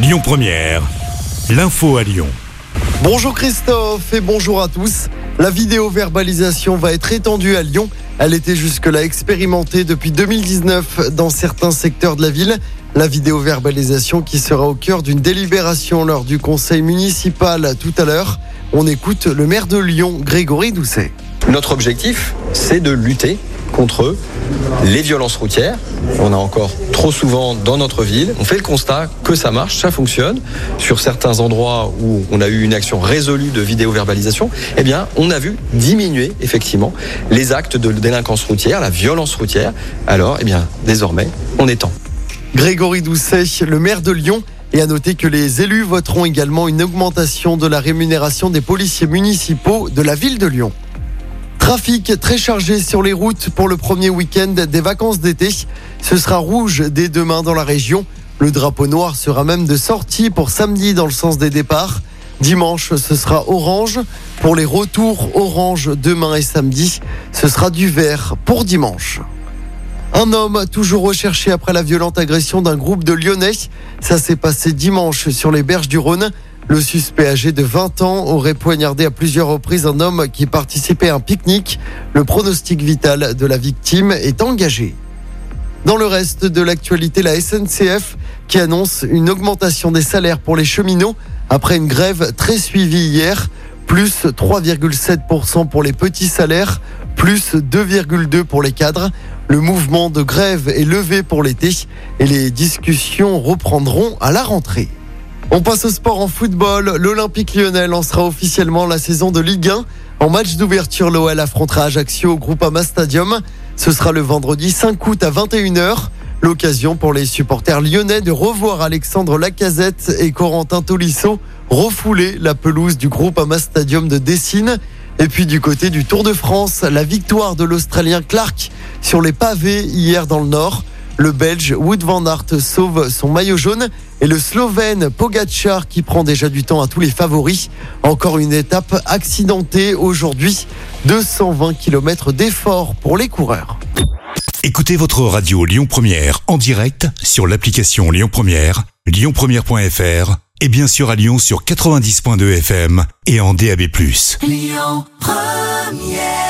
Lyon Première, l'info à Lyon. Bonjour Christophe et bonjour à tous. La vidéo-verbalisation va être étendue à Lyon. Elle était jusque-là expérimentée depuis 2019 dans certains secteurs de la ville. La vidéo-verbalisation qui sera au cœur d'une délibération lors du conseil municipal tout à l'heure. On écoute le maire de Lyon, Grégory Doucet. Notre objectif, c'est de lutter contre les violences routières. On a encore trop souvent dans notre ville. On fait le constat que ça marche, ça fonctionne. Sur certains endroits où on a eu une action résolue de vidéo-verbalisation, eh bien, on a vu diminuer effectivement les actes de délinquance routière, la violence routière. Alors, eh bien, désormais, on est temps. Grégory Doucet, le maire de Lyon, et à noter que les élus voteront également une augmentation de la rémunération des policiers municipaux de la ville de Lyon. Trafic très chargé sur les routes pour le premier week-end des vacances d'été. Ce sera rouge dès demain dans la région. Le drapeau noir sera même de sortie pour samedi dans le sens des départs. Dimanche, ce sera orange. Pour les retours, orange demain et samedi. Ce sera du vert pour dimanche. Un homme toujours recherché après la violente agression d'un groupe de Lyonnais. Ça s'est passé dimanche sur les berges du Rhône. Le suspect âgé de 20 ans aurait poignardé à plusieurs reprises un homme qui participait à un pique-nique. Le pronostic vital de la victime est engagé. Dans le reste de l'actualité, la SNCF qui annonce une augmentation des salaires pour les cheminots après une grève très suivie hier, plus 3,7% pour les petits salaires, plus 2,2% pour les cadres. Le mouvement de grève est levé pour l'été et les discussions reprendront à la rentrée. On passe au sport en football. L'Olympique lyonnais lancera officiellement la saison de Ligue 1. En match d'ouverture, l'OL affrontera Ajaccio au Groupama Stadium. Ce sera le vendredi 5 août à 21h. L'occasion pour les supporters lyonnais de revoir Alexandre Lacazette et Corentin Tolisso refouler la pelouse du Groupama Stadium de Dessine. Et puis du côté du Tour de France, la victoire de l'Australien Clark sur les pavés hier dans le Nord. Le Belge Wood van Aert sauve son maillot jaune et le Slovène Pogacar qui prend déjà du temps à tous les favoris. Encore une étape accidentée aujourd'hui. 220 km d'effort pour les coureurs. Écoutez votre radio Lyon Première en direct sur l'application Lyon Première, lyonpremière.fr et bien sûr à Lyon sur 90.2 FM et en DAB+. Lyon Première